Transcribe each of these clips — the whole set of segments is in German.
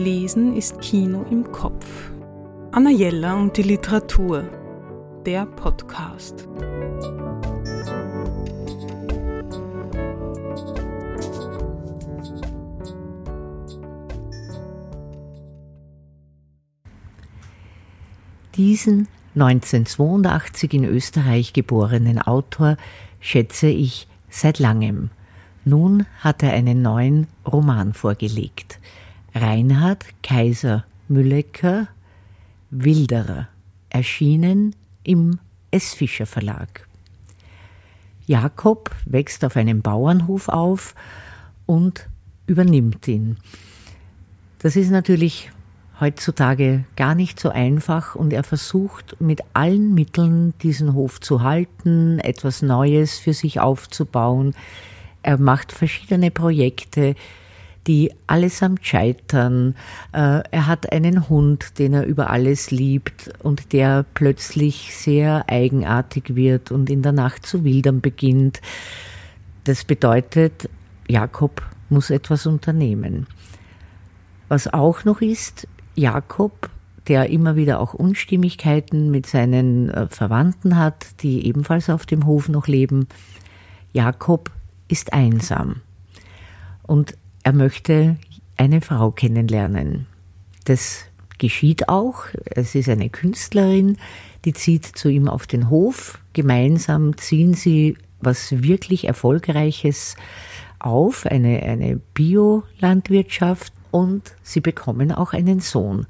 Lesen ist Kino im Kopf. Anna Jella und die Literatur. Der Podcast. Diesen 1982 in Österreich geborenen Autor schätze ich seit langem. Nun hat er einen neuen Roman vorgelegt. Reinhard Kaiser Müllecker Wilderer, erschienen im S. Fischer Verlag. Jakob wächst auf einem Bauernhof auf und übernimmt ihn. Das ist natürlich heutzutage gar nicht so einfach und er versucht mit allen Mitteln diesen Hof zu halten, etwas Neues für sich aufzubauen. Er macht verschiedene Projekte, die allesamt scheitern. Äh, er hat einen Hund, den er über alles liebt und der plötzlich sehr eigenartig wird und in der Nacht zu wildern beginnt. Das bedeutet, Jakob muss etwas unternehmen. Was auch noch ist, Jakob, der immer wieder auch Unstimmigkeiten mit seinen äh, Verwandten hat, die ebenfalls auf dem Hof noch leben. Jakob ist einsam und er möchte eine Frau kennenlernen. Das geschieht auch. Es ist eine Künstlerin, die zieht zu ihm auf den Hof. Gemeinsam ziehen sie was wirklich Erfolgreiches auf, eine, eine Biolandwirtschaft und sie bekommen auch einen Sohn.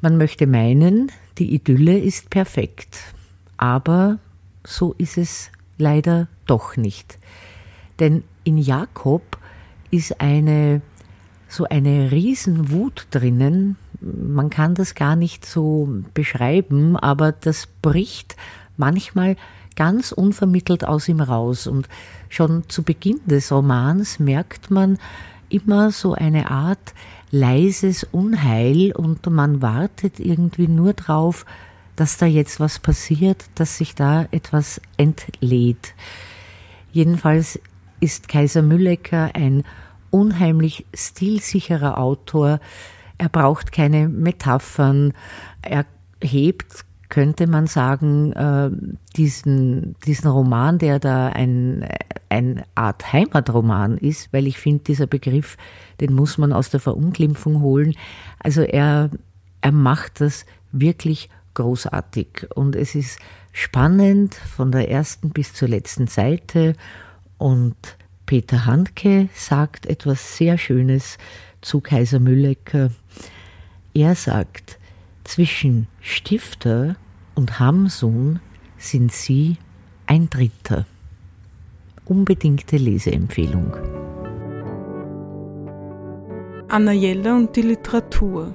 Man möchte meinen, die Idylle ist perfekt, aber so ist es leider doch nicht. Denn in Jakob ist eine so eine Riesenwut drinnen. Man kann das gar nicht so beschreiben, aber das bricht manchmal ganz unvermittelt aus ihm raus. Und schon zu Beginn des Romans merkt man, immer so eine Art leises Unheil und man wartet irgendwie nur drauf, dass da jetzt was passiert, dass sich da etwas entlädt. Jedenfalls ist Kaiser Müllecker ein unheimlich stilsicherer Autor. Er braucht keine Metaphern. Er hebt könnte man sagen, äh, diesen, diesen Roman, der da ein, eine Art Heimatroman ist, weil ich finde, dieser Begriff, den muss man aus der Verunglimpfung holen. Also er, er macht das wirklich großartig und es ist spannend von der ersten bis zur letzten Seite und Peter Handke sagt etwas sehr Schönes zu Kaiser Müllecker. Er sagt, zwischen Stifter und Hamsun sind Sie ein Dritter. Unbedingte Leseempfehlung. Anna Jelle und die Literatur.